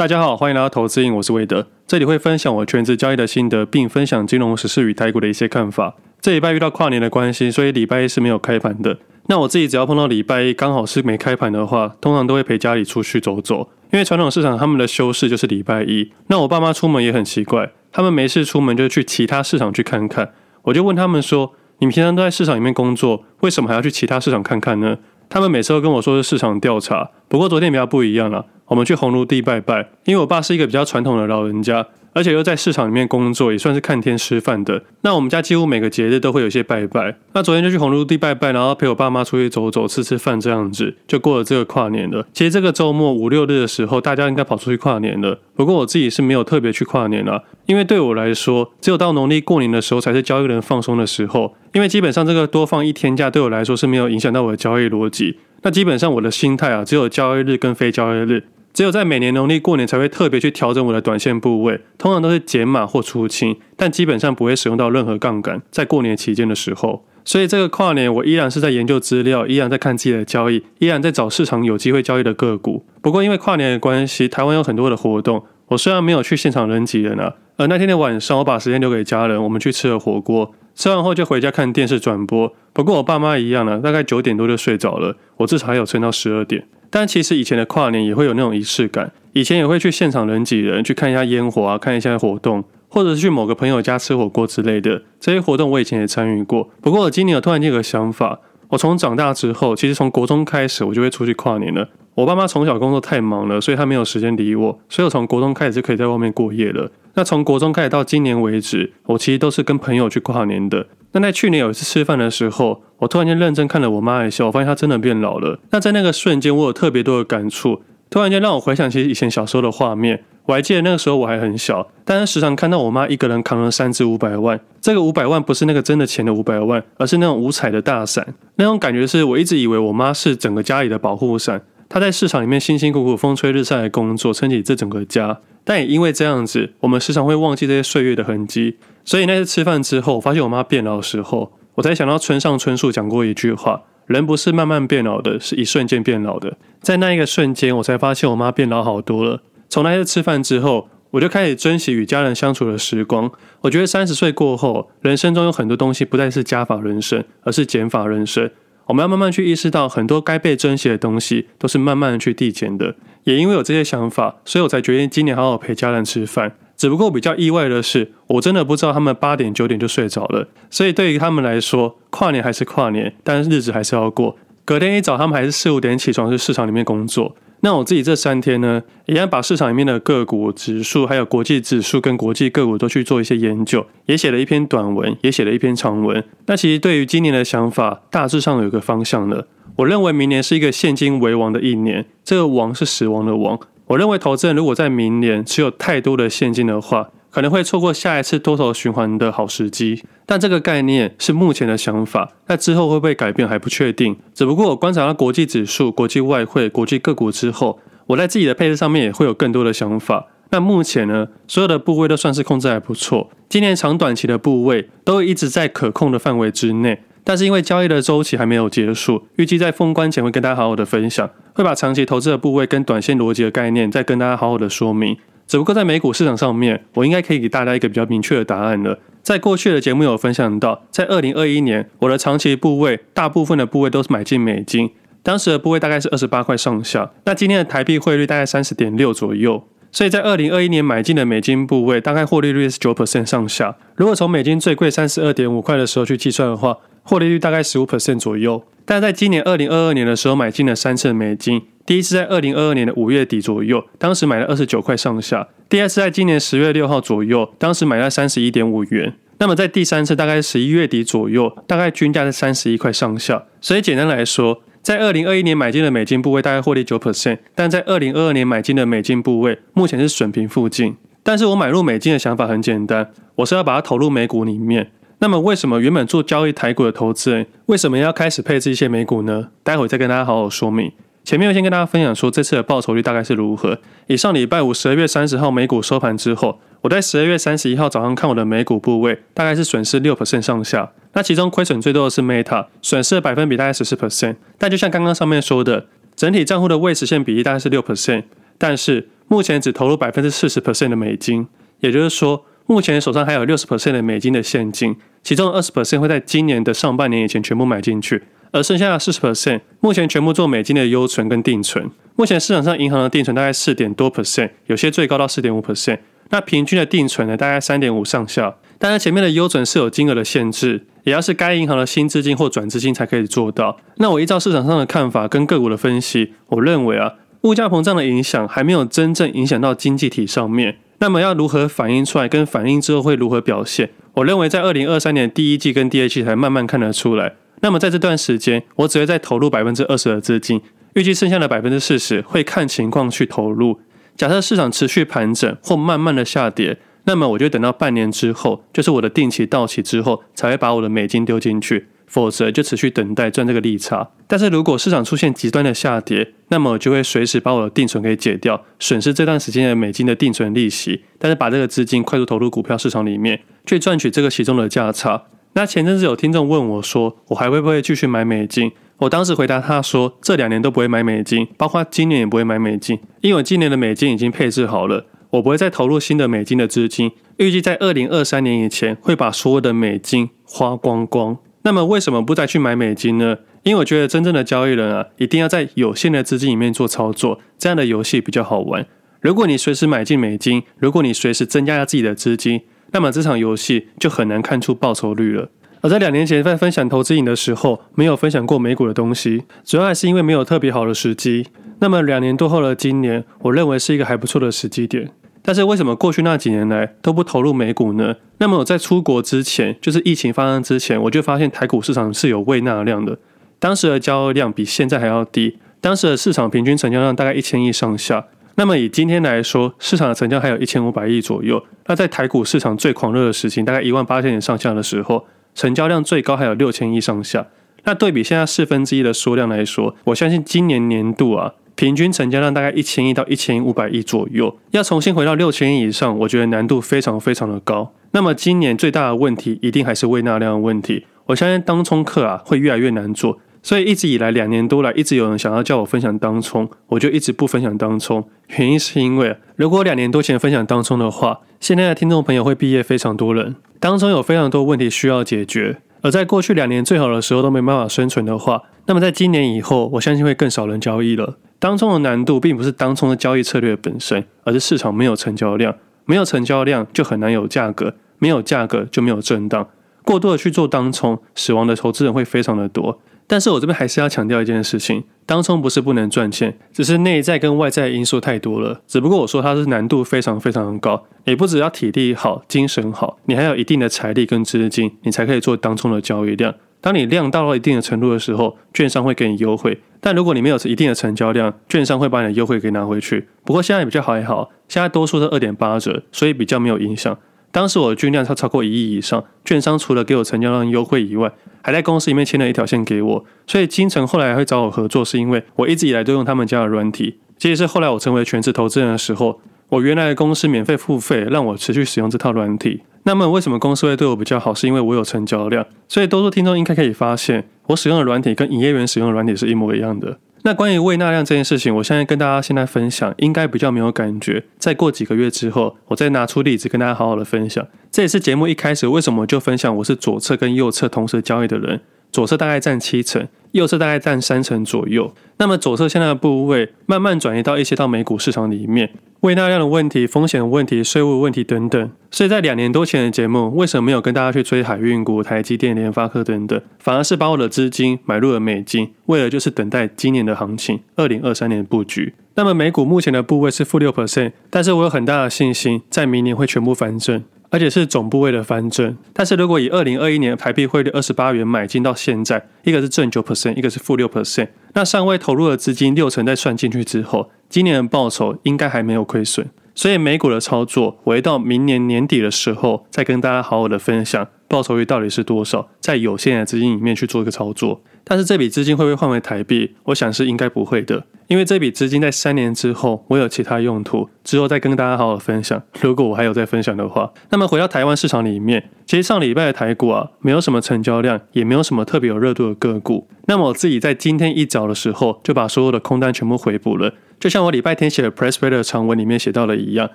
大家好，欢迎来到投资瘾，我是魏德，这里会分享我全职交易的心得，并分享金融时事与台股的一些看法。这礼拜遇到跨年的关系，所以礼拜一是没有开盘的。那我自己只要碰到礼拜一刚好是没开盘的话，通常都会陪家里出去走走，因为传统市场他们的休市就是礼拜一。那我爸妈出门也很奇怪，他们没事出门就去其他市场去看看。我就问他们说：“你们平常都在市场里面工作，为什么还要去其他市场看看呢？”他们每次都跟我说是市场调查，不过昨天比较不一样了，我们去红炉地拜拜，因为我爸是一个比较传统的老人家。而且又在市场里面工作，也算是看天吃饭的。那我们家几乎每个节日都会有一些拜拜。那昨天就去红炉地拜拜，然后陪我爸妈出去走走、吃吃饭，这样子就过了这个跨年了。其实这个周末五六日的时候，大家应该跑出去跨年了。不过我自己是没有特别去跨年了，因为对我来说，只有到农历过年的时候才是交易人放松的时候。因为基本上这个多放一天假对我来说是没有影响到我的交易逻辑。那基本上我的心态啊，只有交易日跟非交易日。只有在每年农历过年才会特别去调整我的短线部位，通常都是减码或出清，但基本上不会使用到任何杠杆。在过年期间的时候，所以这个跨年我依然是在研究资料，依然在看自己的交易，依然在找市场有机会交易的个股。不过因为跨年的关系，台湾有很多的活动，我虽然没有去现场人挤人啊，而那天的晚上我把时间留给家人，我们去吃了火锅，吃完后就回家看电视转播。不过我爸妈一样呢，大概九点多就睡着了，我至少还有撑到十二点。但其实以前的跨年也会有那种仪式感，以前也会去现场人挤人，去看一下烟火啊，看一下活动，或者是去某个朋友家吃火锅之类的。这些活动我以前也参与过。不过我今年有突然间有个想法，我从长大之后，其实从国中开始，我就会出去跨年了。我爸妈从小工作太忙了，所以他没有时间理我，所以我从国中开始就可以在外面过夜了。那从国中开始到今年为止，我其实都是跟朋友去跨年的。那在去年有一次吃饭的时候，我突然间认真看了我妈一下，我发现她真的变老了。那在那个瞬间，我有特别多的感触，突然间让我回想起以前小时候的画面。我还记得那个时候我还很小，但是时常看到我妈一个人扛了三支五百万。这个五百万不是那个真的钱的五百万，而是那种五彩的大伞。那种感觉是我一直以为我妈是整个家里的保护伞，她在市场里面辛辛苦苦、风吹日晒的工作，撑起这整个家。但也因为这样子，我们时常会忘记这些岁月的痕迹。所以那次吃饭之后，发现我妈变老的时候。我才想到村上春树讲过一句话：人不是慢慢变老的，是一瞬间变老的。在那一个瞬间，我才发现我妈变老好多了。从那次吃饭之后，我就开始珍惜与家人相处的时光。我觉得三十岁过后，人生中有很多东西不再是加法人生，而是减法人生。我们要慢慢去意识到，很多该被珍惜的东西，都是慢慢的去递减的。也因为有这些想法，所以我才决定今年好好陪家人吃饭。只不过比较意外的是，我真的不知道他们八点九点就睡着了。所以对于他们来说，跨年还是跨年，但是日子还是要过。隔天一早，他们还是四五点起床去市场里面工作。那我自己这三天呢，一样把市场里面的个股指数，还有国际指数跟国际个股都去做一些研究，也写了一篇短文，也写了一篇长文。那其实对于今年的想法，大致上有一个方向了。我认为明年是一个现金为王的一年，这个王是死亡的王。我认为投资人如果在明年持有太多的现金的话，可能会错过下一次多头循环的好时机。但这个概念是目前的想法，那之后会不会改变还不确定。只不过我观察到国际指数、国际外汇、国际个股之后，我在自己的配置上面也会有更多的想法。那目前呢，所有的部位都算是控制还不错。今年长短期的部位都一直在可控的范围之内。但是因为交易的周期还没有结束，预计在封关前会跟大家好好的分享，会把长期投资的部位跟短线逻辑的概念再跟大家好好的说明。只不过在美股市场上面，我应该可以给大家一个比较明确的答案了。在过去的节目有分享到，在二零二一年，我的长期部位大部分的部位都是买进美金，当时的部位大概是二十八块上下。那今天的台币汇率大概三十点六左右。所以在二零二一年买进的美金部位，大概获利率是九 percent 上下。如果从美金最贵三十二点五块的时候去计算的话，获利率大概十五 percent 左右。但在今年二零二二年的时候买进了三次美金，第一次在二零二二年的五月底左右，当时买了二十九块上下；第二次在今年十月六号左右，当时买了三十一点五元。那么在第三次大概十一月底左右，大概均价在三十一块上下。所以简单来说，在二零二一年买进的美金部位大概获利九 percent，但在二零二二年买进的美金部位目前是损平附近。但是我买入美金的想法很简单，我是要把它投入美股里面。那么为什么原本做交易台股的投资人，为什么要开始配置一些美股呢？待会再跟大家好好说明。前面我先跟大家分享说这次的报酬率大概是如何。以上礼拜五十二月三十号美股收盘之后，我在十二月三十一号早上看我的美股部位，大概是损失六 percent 上下。那其中亏损最多的是 Meta，损失的百分比大概十四 percent。但就像刚刚上面说的，整体账户的未实现比例大概是六 percent。但是目前只投入百分之四十 percent 的美金，也就是说，目前手上还有六十 percent 的美金的现金，其中二十 percent 会在今年的上半年以前全部买进去，而剩下的四十 percent 目前全部做美金的优存跟定存。目前市场上银行的定存大概四点多 percent，有些最高到四点五 percent，那平均的定存呢，大概三点五上下。当然前面的优存是有金额的限制，也要是该银行的新资金或转资金才可以做到。那我依照市场上的看法跟个股的分析，我认为啊。物价膨胀的影响还没有真正影响到经济体上面，那么要如何反映出来？跟反映之后会如何表现？我认为在二零二三年第一季跟第二季才慢慢看得出来。那么在这段时间，我只会再投入百分之二十的资金，预计剩下的百分之四十会看情况去投入。假设市场持续盘整或慢慢的下跌，那么我就等到半年之后，就是我的定期到期之后，才会把我的美金丢进去。否则就持续等待赚这个利差。但是如果市场出现极端的下跌，那么我就会随时把我的定存给解掉，损失这段时间的美金的定存利息，但是把这个资金快速投入股票市场里面，去赚取这个其中的价差。那前阵子有听众问我说，我还会不会继续买美金？我当时回答他说，这两年都不会买美金，包括今年也不会买美金，因为我今年的美金已经配置好了，我不会再投入新的美金的资金，预计在二零二三年以前会把所有的美金花光光。那么为什么不再去买美金呢？因为我觉得真正的交易人啊，一定要在有限的资金里面做操作，这样的游戏比较好玩。如果你随时买进美金，如果你随时增加自己的资金，那么这场游戏就很难看出报酬率了。而在两年前在分享投资瘾的时候，没有分享过美股的东西，主要还是因为没有特别好的时机。那么两年多后的今年，我认为是一个还不错的时机点。但是为什么过去那几年来都不投入美股呢？那么我在出国之前，就是疫情发生之前，我就发现台股市场是有未纳量的。当时的交易量比现在还要低，当时的市场平均成交量大概一千亿上下。那么以今天来说，市场的成交还有一千五百亿左右。那在台股市场最狂热的时期，大概一万八千点上下的时候，成交量最高还有六千亿上下。那对比现在四分之一的缩量来说，我相信今年年度啊。平均成交量大概一千亿到一千五百亿左右，要重新回到六千亿以上，我觉得难度非常非常的高。那么今年最大的问题一定还是胃纳量的问题。我相信当冲客啊会越来越难做，所以一直以来两年多来，一直有人想要叫我分享当冲，我就一直不分享当冲。原因是因为如果两年多前分享当冲的话，现在的听众朋友会毕业非常多人，当冲有非常多问题需要解决。而在过去两年最好的时候都没办法生存的话，那么在今年以后，我相信会更少人交易了。当冲的难度并不是当冲的交易策略本身，而是市场没有成交量，没有成交量就很难有价格，没有价格就没有震荡。过度的去做当冲，死亡的投资人会非常的多。但是我这边还是要强调一件事情，当冲不是不能赚钱，只是内在跟外在因素太多了。只不过我说它是难度非常非常的高，你不只要体力好、精神好，你还有一定的财力跟资金，你才可以做当冲的交易量。当你量到了一定的程度的时候，券商会给你优惠。但如果你没有一定的成交量，券商会把你的优惠给拿回去。不过现在比较好还好，现在多数是二点八折，所以比较没有影响。当时我的均量超超过一亿以上，券商除了给我成交量优惠以外，还在公司里面签了一条线给我。所以金城后来会找我合作，是因为我一直以来都用他们家的软体。这也是后来我成为全职投资人的时候，我原来的公司免费付费让我持续使用这套软体。那么为什么公司会对我比较好？是因为我有成交量，所以多数听众应该可以发现，我使用的软体跟营业员使用的软体是一模一样的。那关于胃纳量这件事情，我现在跟大家现在分享，应该比较没有感觉。再过几个月之后，我再拿出例子跟大家好好的分享。这也是节目一开始为什么就分享我是左侧跟右侧同时交易的人，左侧大概占七成，右侧大概占三成左右。那么左侧现在的部位慢慢转移到一些到美股市场里面。胃纳量的问题、风险的问题、税务问题等等，所以在两年多前的节目，为什么没有跟大家去追海运股、台积电、联发科等等，反而是把我的资金买入了美金，为了就是等待今年的行情，二零二三年的布局。那么美股目前的部位是负六 percent，但是我有很大的信心，在明年会全部翻正。而且是总部位的翻正，但是如果以二零二一年台币汇率二十八元买进到现在，一个是正九 percent，一个是负六 percent，那尚未投入的资金六成再算进去之后，今年的报酬应该还没有亏损。所以美股的操作，我会到明年年底的时候再跟大家好好的分享报酬率到底是多少，在有限的资金里面去做一个操作。但是这笔资金会不会换为台币？我想是应该不会的。因为这笔资金在三年之后，我有其他用途，之后再跟大家好好分享。如果我还有再分享的话，那么回到台湾市场里面，其实上礼拜的台股啊，没有什么成交量，也没有什么特别有热度的个股。那么我自己在今天一早的时候，就把所有的空单全部回补了，就像我礼拜天写的 Pressplay 长文里面写到的一样，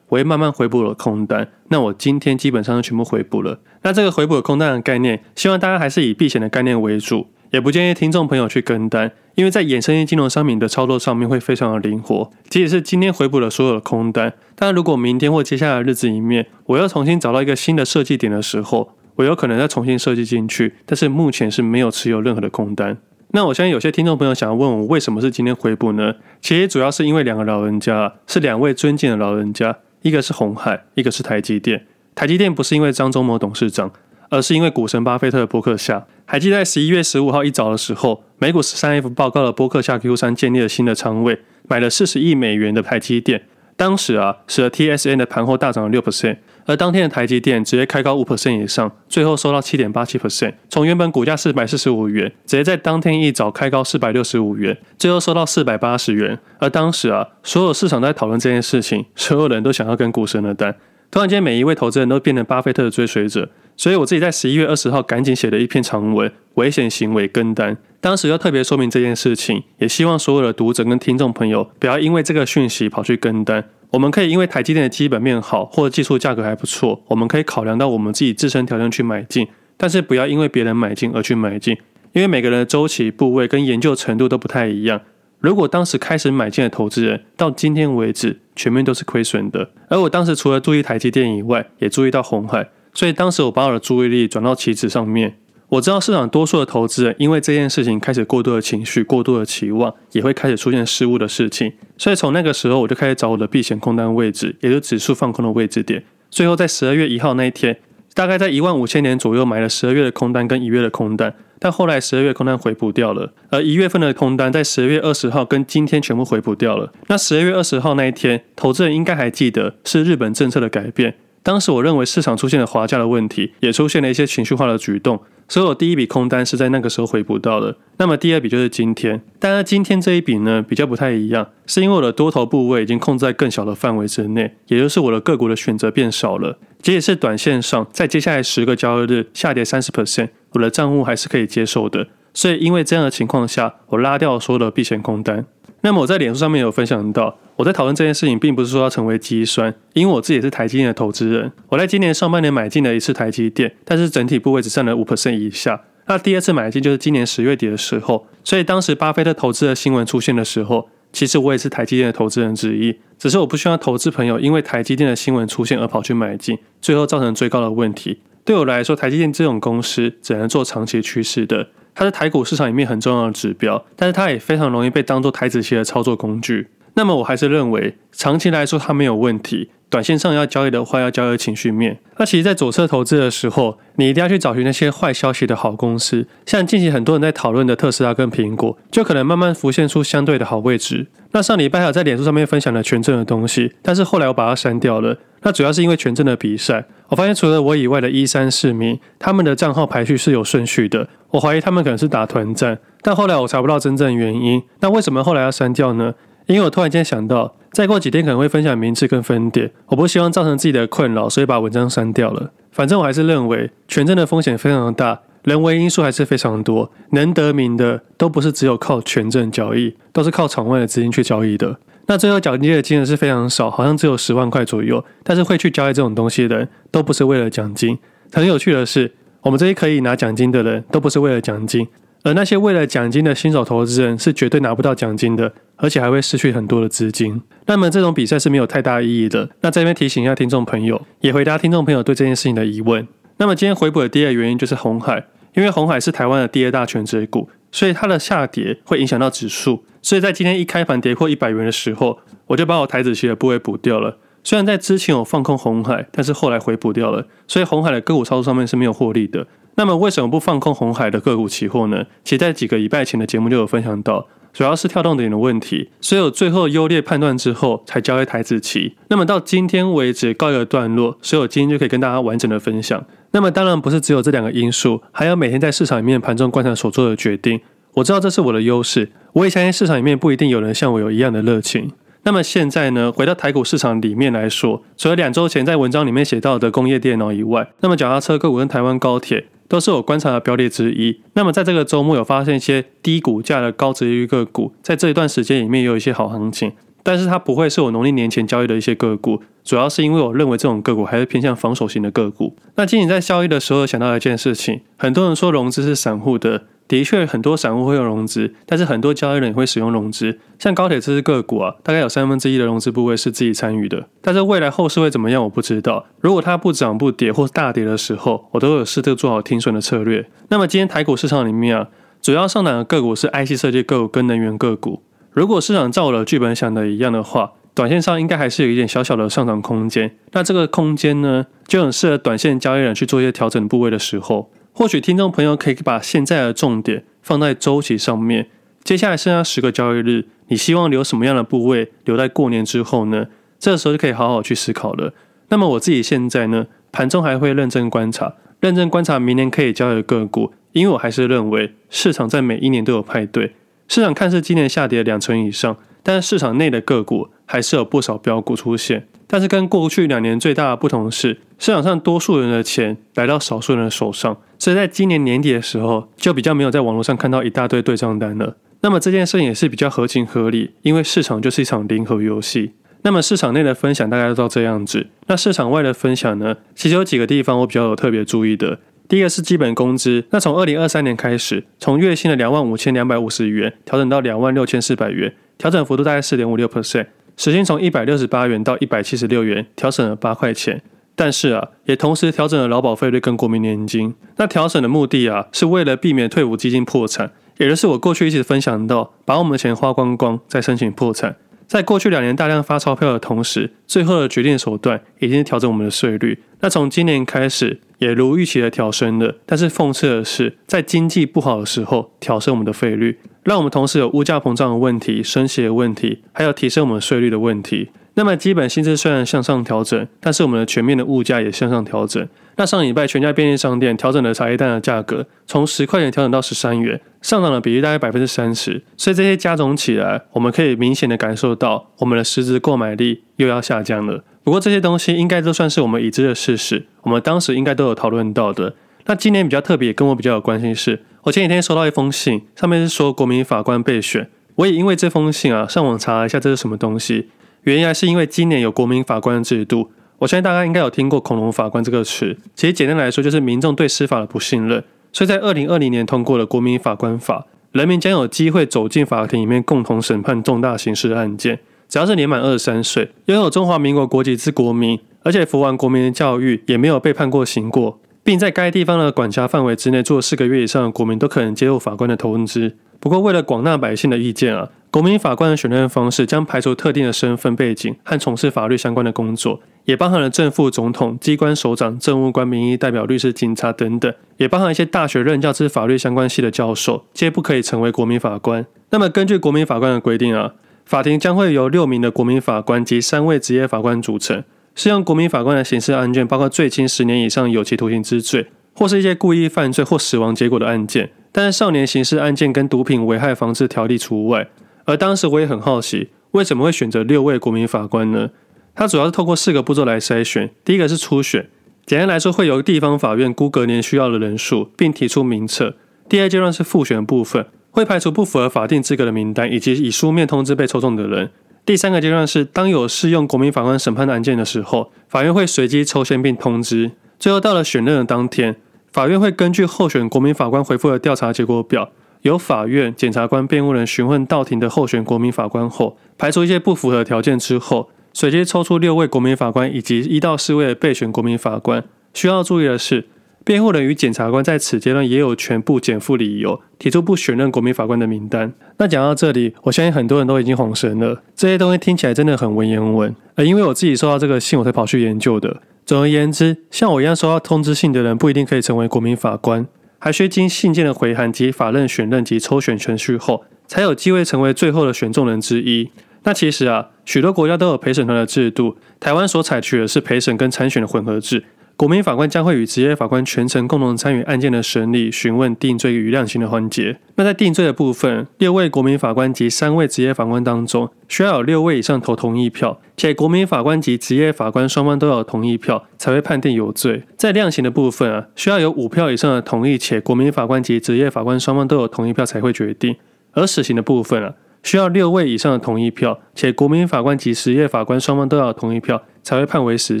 我会慢慢回补了空单。那我今天基本上就全部回补了。那这个回补的空单的概念，希望大家还是以避险的概念为主，也不建议听众朋友去跟单，因为在衍生性金融商品的操作上面会非常的灵活。即使是今天回补了所有的空单，但如果明天或接下来的日子里面，我要重新找到一个新的设计点的时候，我有可能再重新设计进去。但是目前是没有持有任何的空单。那我相信有些听众朋友想要问我，为什么是今天回补呢？其实主要是因为两个老人家，是两位尊敬的老人家，一个是红海，一个是台积电。台积电不是因为张忠谋董事长，而是因为股神巴菲特的波克夏。还记得在十一月十五号一早的时候，美股十三 F 报告了波克夏 Q 三建立了新的仓位，买了四十亿美元的台积电。当时啊，使得 TSM 的盘后大涨了六 percent。而当天的台积电直接开高五 percent 以上，最后收到七点八七 percent，从原本股价四百四十五元，直接在当天一早开高四百六十五元，最后收到四百八十元。而当时啊，所有市场都在讨论这件事情，所有人都想要跟股神的单。突然间，每一位投资人都变成巴菲特的追随者，所以我自己在十一月二十号赶紧写了一篇长文，危险行为跟单。当时要特别说明这件事情，也希望所有的读者跟听众朋友不要因为这个讯息跑去跟单。我们可以因为台积电的基本面好，或者技术价格还不错，我们可以考量到我们自己自身条件去买进，但是不要因为别人买进而去买进，因为每个人的周期、部位跟研究程度都不太一样。如果当时开始买进的投资人到今天为止全面都是亏损的，而我当时除了注意台积电以外，也注意到红海，所以当时我把我的注意力转到期指上面。我知道市场多数的投资人因为这件事情开始过度的情绪、过度的期望，也会开始出现失误的事情。所以从那个时候我就开始找我的避险空单位置，也就是指数放空的位置点。最后在十二月一号那一天，大概在一万五千点左右买了十二月的空单跟一月的空单，但后来十二月空单回补掉了，而一月份的空单在十二月二十号跟今天全部回补掉了。那十二月二十号那一天，投资人应该还记得是日本政策的改变。当时我认为市场出现了滑价的问题，也出现了一些情绪化的举动，所以我第一笔空单是在那个时候回补到的。那么第二笔就是今天，但是今天这一笔呢，比较不太一样，是因为我的多头部位已经控制在更小的范围之内，也就是我的个股的选择变少了。即使是短线上，在接下来十个交易日下跌三十 percent，我的账户还是可以接受的。所以因为这样的情况下，我拉掉所有的避险空单。那么我在脸书上面有分享到，我在讨论这件事情，并不是说要成为基酸，因为我自己是台积电的投资人。我在今年上半年买进了一次台积电，但是整体部位只占了五 percent 以下。那第二次买进就是今年十月底的时候，所以当时巴菲特投资的新闻出现的时候，其实我也是台积电的投资人之一。只是我不希望投资朋友因为台积电的新闻出现而跑去买进，最后造成最高的问题。对我来说，台积电这种公司只能做长期趋势的。它是台股市场里面很重要的指标，但是它也非常容易被当做台子期的操作工具。那么我还是认为，长期来说它没有问题。短线上要交易的话，要交易情绪面。那其实，在左侧投资的时候，你一定要去找寻那些坏消息的好公司，像近期很多人在讨论的特斯拉跟苹果，就可能慢慢浮现出相对的好位置。那上礼拜还有在脸书上面分享了权证的东西，但是后来我把它删掉了。那主要是因为权证的比赛，我发现除了我以外的一三四名，他们的账号排序是有顺序的。我怀疑他们可能是打团战，但后来我查不到真正原因。那为什么后来要删掉呢？因为我突然间想到，再过几天可能会分享名次跟分点，我不希望造成自己的困扰，所以把文章删掉了。反正我还是认为权证的风险非常大，人为因素还是非常多，能得名的都不是只有靠权证交易，都是靠场外的资金去交易的。那最后奖金的金额是非常少，好像只有十万块左右。但是会去交易这种东西的人，都不是为了奖金。很有趣的是，我们这些可以拿奖金的人，都不是为了奖金。而那些为了奖金的新手投资人是绝对拿不到奖金的，而且还会失去很多的资金。那么这种比赛是没有太大意义的。那这边提醒一下听众朋友，也回答听众朋友对这件事情的疑问。那么今天回补的第二个原因就是红海，因为红海是台湾的第二大权值股，所以它的下跌会影响到指数。所以在今天一开盘跌破一百元的时候，我就把我台子期的部位补掉了。虽然在之前我放空红海，但是后来回补掉了，所以红海的个股操作上面是没有获利的。那么为什么不放空红海的个股期货呢？其实在几个礼拜前的节目就有分享到，主要是跳动点的问题，所以有最后优劣判断之后才交易台指期。那么到今天为止告一个段落，所以我今天就可以跟大家完整的分享。那么当然不是只有这两个因素，还有每天在市场里面盘中观察所做的决定。我知道这是我的优势，我也相信市场里面不一定有人像我有一样的热情。那么现在呢，回到台股市场里面来说，除了两周前在文章里面写到的工业电脑以外，那么脚踏车个股跟台湾高铁都是我观察的标的之一。那么在这个周末有发现一些低股价的高值域个股，在这一段时间里面也有一些好行情。但是它不会是我农历年前交易的一些个股，主要是因为我认为这种个股还是偏向防守型的个股。那今年在交易的时候想到一件事情，很多人说融资是散户的。的确，很多散户会用融资，但是很多交易人也会使用融资。像高铁这支个股啊，大概有三分之一的融资部位是自己参与的。但是未来后市会怎么样，我不知道。如果它不涨不跌或大跌的时候，我都有试着做好停损的策略。那么今天台股市场里面啊，主要上涨的个股是 IC 设计个股跟能源个股。如果市场照我的剧本想的一样的话，短线上应该还是有一点小小的上涨空间。那这个空间呢，就很适合短线交易人去做一些调整部位的时候。或许听众朋友可以把现在的重点放在周期上面。接下来剩下十个交易日，你希望留什么样的部位留在过年之后呢？这时候就可以好好去思考了。那么我自己现在呢，盘中还会认真观察，认真观察明年可以交易的个股，因为我还是认为市场在每一年都有派对。市场看似今年下跌两成以上，但是市场内的个股还是有不少标股出现。但是跟过去两年最大的不同是，市场上多数人的钱来到少数人的手上，所以在今年年底的时候，就比较没有在网络上看到一大堆对账单了。那么这件事情也是比较合情合理，因为市场就是一场零和游戏。那么市场内的分享大概都到这样子，那市场外的分享呢？其实有几个地方我比较有特别注意的。第一个是基本工资，那从二零二三年开始，从月薪的两万五千两百五十元调整到两万六千四百元，调整幅度大概四点五六 percent。时薪从一百六十八元到一百七十六元，调整了八块钱。但是啊，也同时调整了劳保费率跟国民年金。那调整的目的啊，是为了避免退伍基金破产，也就是我过去一直分享到，把我们的钱花光光再申请破产。在过去两年大量发钞票的同时，最后的决定手段已经是调整我们的税率。那从今年开始，也如预期的调升了。但是讽刺的是，在经济不好的时候调升我们的费率，让我们同时有物价膨胀的问题、升息的问题，还有提升我们税率的问题。那么基本薪资虽然向上调整，但是我们的全面的物价也向上调整。那上礼拜全家便利商店调整了茶叶蛋的价格，从十块钱调整到十三元，上涨的比例大概百分之三十。所以这些加总起来，我们可以明显的感受到我们的实质购买力又要下降了。不过这些东西应该都算是我们已知的事实，我们当时应该都有讨论到的。那今年比较特别，跟我比较有关系是，我前几天收到一封信，上面是说国民法官备选。我也因为这封信啊，上网查了一下这是什么东西。原因是因为今年有国民法官制度。我相信大家应该有听过“恐龙法官”这个词，其实简单来说就是民众对司法的不信任。所以在二零二零年通过了《国民法官法》，人民将有机会走进法庭里面共同审判重大刑事案件。只要是年满二十三岁，拥有中华民国国籍之国民，而且服完国民的教育，也没有被判过刑过，并在该地方的管辖范围之内做四个月以上的国民，都可能接受法官的通知。不过，为了广大百姓的意见啊。国民法官的选任方式将排除特定的身份背景和从事法律相关的工作，也包含了正副总统、机关首长、政务官、民意代表、律师、警察等等，也包含一些大学任教之法律相关系的教授，皆不可以成为国民法官。那么，根据国民法官的规定啊，法庭将会由六名的国民法官及三位职业法官组成。适用国民法官的刑事案件包括最轻十年以上有期徒刑之罪，或是一些故意犯罪或死亡结果的案件，但是少年刑事案件跟毒品危害防治条例除外。而当时我也很好奇，为什么会选择六位国民法官呢？它主要是透过四个步骤来筛选。第一个是初选，简单来说会由地方法院估隔年需要的人数，并提出名册。第二阶段是复选部分，会排除不符合法定资格的名单，以及以书面通知被抽中的人。第三个阶段是当有适用国民法官审判的案件的时候，法院会随机抽签并通知。最后到了选任的当天，法院会根据候选国民法官回复的调查结果表。由法院、检察官、辩护人询问到庭的候选国民法官后，排除一些不符合条件之后，随机抽出六位国民法官以及一到四位的备选国民法官。需要注意的是，辩护人与检察官在此阶段也有全部减负理由，提出不选任国民法官的名单。那讲到这里，我相信很多人都已经恍神了，这些东西听起来真的很文言文。而因为我自己收到这个信，我才跑去研究的。总而言之，像我一样收到通知信的人，不一定可以成为国民法官。还需经信件的回函及法任选任及抽选程序后，才有机会成为最后的选中人之一。那其实啊，许多国家都有陪审团的制度，台湾所采取的是陪审跟参选的混合制。国民法官将会与职业法官全程共同参与案件的审理、询问、定罪与量刑的环节。那在定罪的部分，六位国民法官及三位职业法官当中，需要有六位以上投同意票，且国民法官及职业法官双方都有同意票，才会判定有罪。在量刑的部分啊，需要有五票以上的同意，且国民法官及职业法官双方都有同意票才会决定。而死刑的部分啊。需要六位以上的同意票，且国民法官及实业法官双方都要同意票，才会判为死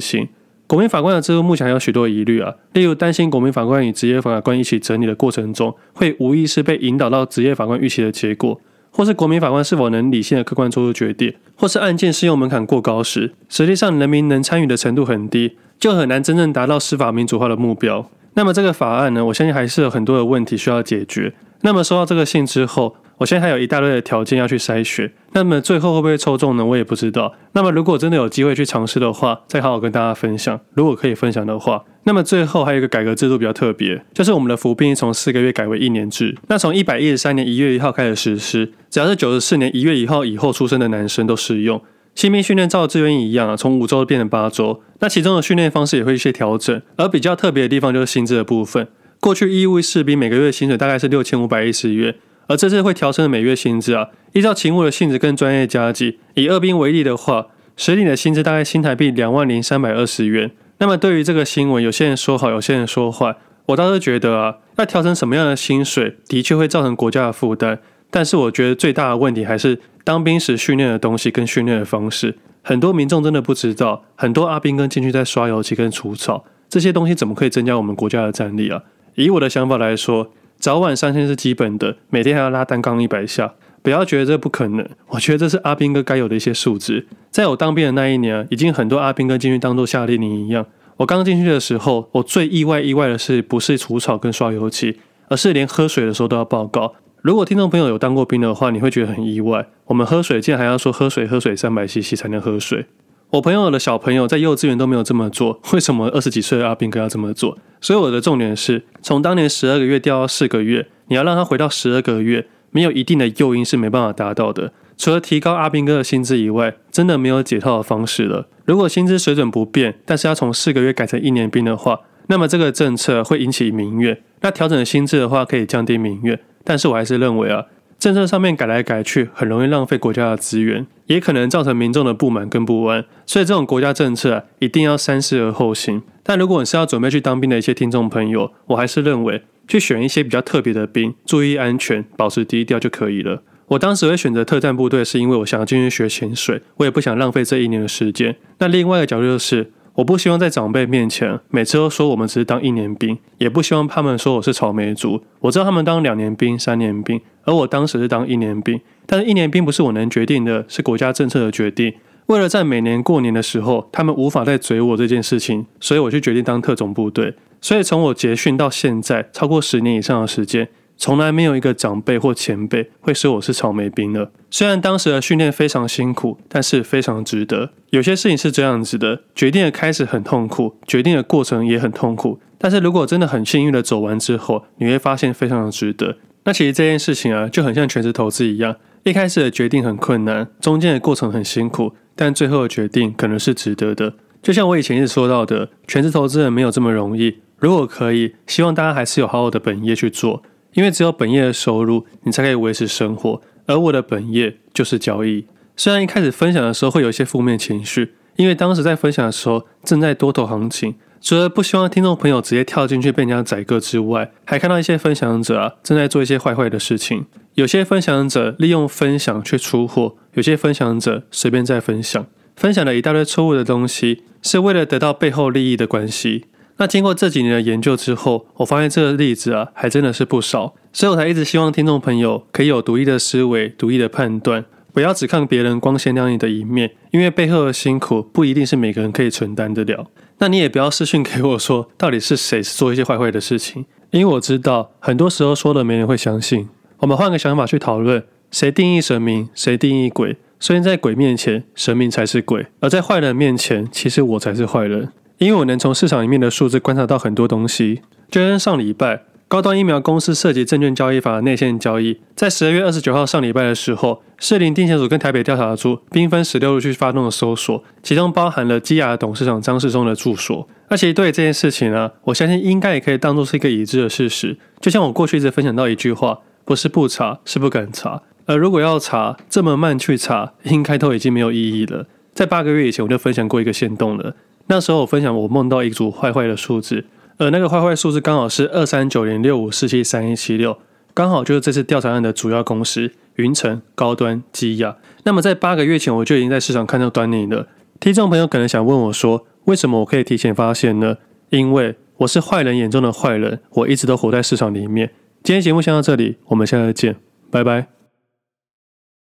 刑。国民法官的制度目前有许多疑虑啊，例如担心国民法官与职业法官一起整理的过程中，会无意识被引导到职业法官预期的结果，或是国民法官是否能理性的客观做出决定，或是案件适用门槛过高时，实际上人民能参与的程度很低，就很难真正达到司法民主化的目标。那么这个法案呢，我相信还是有很多的问题需要解决。那么收到这个信之后，我现在还有一大堆的条件要去筛选，那么最后会不会抽中呢？我也不知道。那么如果真的有机会去尝试的话，再好好跟大家分享。如果可以分享的话，那么最后还有一个改革制度比较特别，就是我们的服兵役从四个月改为一年制。那从一百一十三年一月一号开始实施，只要是九十四年一月一号以后出生的男生都适用。新兵训练照志愿一样啊，从五周变成八周。那其中的训练方式也会一些调整，而比较特别的地方就是薪资的部分。过去义务士兵每个月薪水大概是六千五百一十元。而这次会调升的每月薪资啊，依照勤务的性质跟专业加计，以二兵为例的话，实领的薪资大概新台币两万零三百二十元。那么对于这个新闻，有些人说好，有些人说坏。我倒是觉得啊，要调成什么样的薪水，的确会造成国家的负担。但是我觉得最大的问题还是当兵时训练的东西跟训练的方式，很多民众真的不知道。很多阿兵哥进去在刷油漆跟除草，这些东西怎么可以增加我们国家的战力啊？以我的想法来说。早晚三天是基本的，每天还要拉单杠一百下，不要觉得这不可能。我觉得这是阿兵哥该有的一些素质。在我当兵的那一年，已经很多阿兵哥进去当做夏令营一样。我刚进去的时候，我最意外意外的是，不是除草跟刷油漆，而是连喝水的时候都要报告。如果听众朋友有当过兵的话，你会觉得很意外。我们喝水竟然还要说喝水喝水三百 CC 才能喝水。我朋友的小朋友在幼稚园都没有这么做，为什么二十几岁的阿兵哥要这么做？所以我的重点是从当年十二个月调到四个月，你要让他回到十二个月，没有一定的诱因是没办法达到的。除了提高阿兵哥的薪资以外，真的没有解套的方式了。如果薪资水准不变，但是要从四个月改成一年兵的话，那么这个政策会引起民怨。那调整薪资的话，可以降低民怨，但是我还是认为啊。政策上面改来改去，很容易浪费国家的资源，也可能造成民众的不满跟不安。所以这种国家政策啊，一定要三思而后行。但如果你是要准备去当兵的一些听众朋友，我还是认为去选一些比较特别的兵，注意安全，保持低调就可以了。我当时会选择特战部队，是因为我想要进去学潜水，我也不想浪费这一年的时间。那另外一个角度就是。我不希望在长辈面前每次都说我们只是当一年兵，也不希望他们说我是草莓族。我知道他们当两年兵、三年兵，而我当时是当一年兵。但是一年兵不是我能决定的，是国家政策的决定。为了在每年过年的时候，他们无法再嘴我这件事情，所以我就决定当特种部队。所以从我结训到现在，超过十年以上的时间。从来没有一个长辈或前辈会说我是草莓兵了。虽然当时的训练非常辛苦，但是非常值得。有些事情是这样子的：决定的开始很痛苦，决定的过程也很痛苦。但是如果真的很幸运的走完之后，你会发现非常的值得。那其实这件事情啊，就很像全职投资一样，一开始的决定很困难，中间的过程很辛苦，但最后的决定可能是值得的。就像我以前一直说到的，全职投资人没有这么容易。如果可以，希望大家还是有好好的本业去做。因为只有本业的收入，你才可以维持生活。而我的本业就是交易。虽然一开始分享的时候会有一些负面情绪，因为当时在分享的时候正在多头行情，除了不希望听众朋友直接跳进去被人家宰割之外，还看到一些分享者啊正在做一些坏坏的事情。有些分享者利用分享去出货，有些分享者随便在分享，分享了一大堆错误的东西，是为了得到背后利益的关系。那经过这几年的研究之后，我发现这个例子啊，还真的是不少，所以我才一直希望听众朋友可以有独立的思维、独立的判断，不要只看别人光鲜亮丽的一面，因为背后的辛苦不一定是每个人可以承担得了。那你也不要私讯给我说，到底是谁做一些坏坏的事情，因为我知道很多时候说的没人会相信。我们换个想法去讨论，谁定义神明，谁定义鬼？所以在鬼面前，神明才是鬼；而在坏人面前，其实我才是坏人。因为我能从市场里面的数字观察到很多东西，就像上礼拜高端疫苗公司涉及证券交易法的内线交易，在十二月二十九号上礼拜的时候，士林地检署跟台北调查组兵分十六路去发动了搜索，其中包含了基亚董事长张世忠的住所。那其实对这件事情呢、我相信应该也可以当做是一个已知的事实。就像我过去一直分享到一句话，不是不查，是不敢查。而如果要查，这么慢去查，应该都已经没有意义了。在八个月以前，我就分享过一个限动了。那时候我分享我梦到一组坏坏的数字，而那个坏坏数字刚好是二三九零六五四七三一七六，刚好就是这次调查案的主要公司——云城、高端、基亚。那么在八个月前，我就已经在市场看到端倪了。听众朋友可能想问我说，为什么我可以提前发现呢？因为我是坏人眼中的坏人，我一直都活在市场里面。今天节目先到这里，我们下次见，拜拜。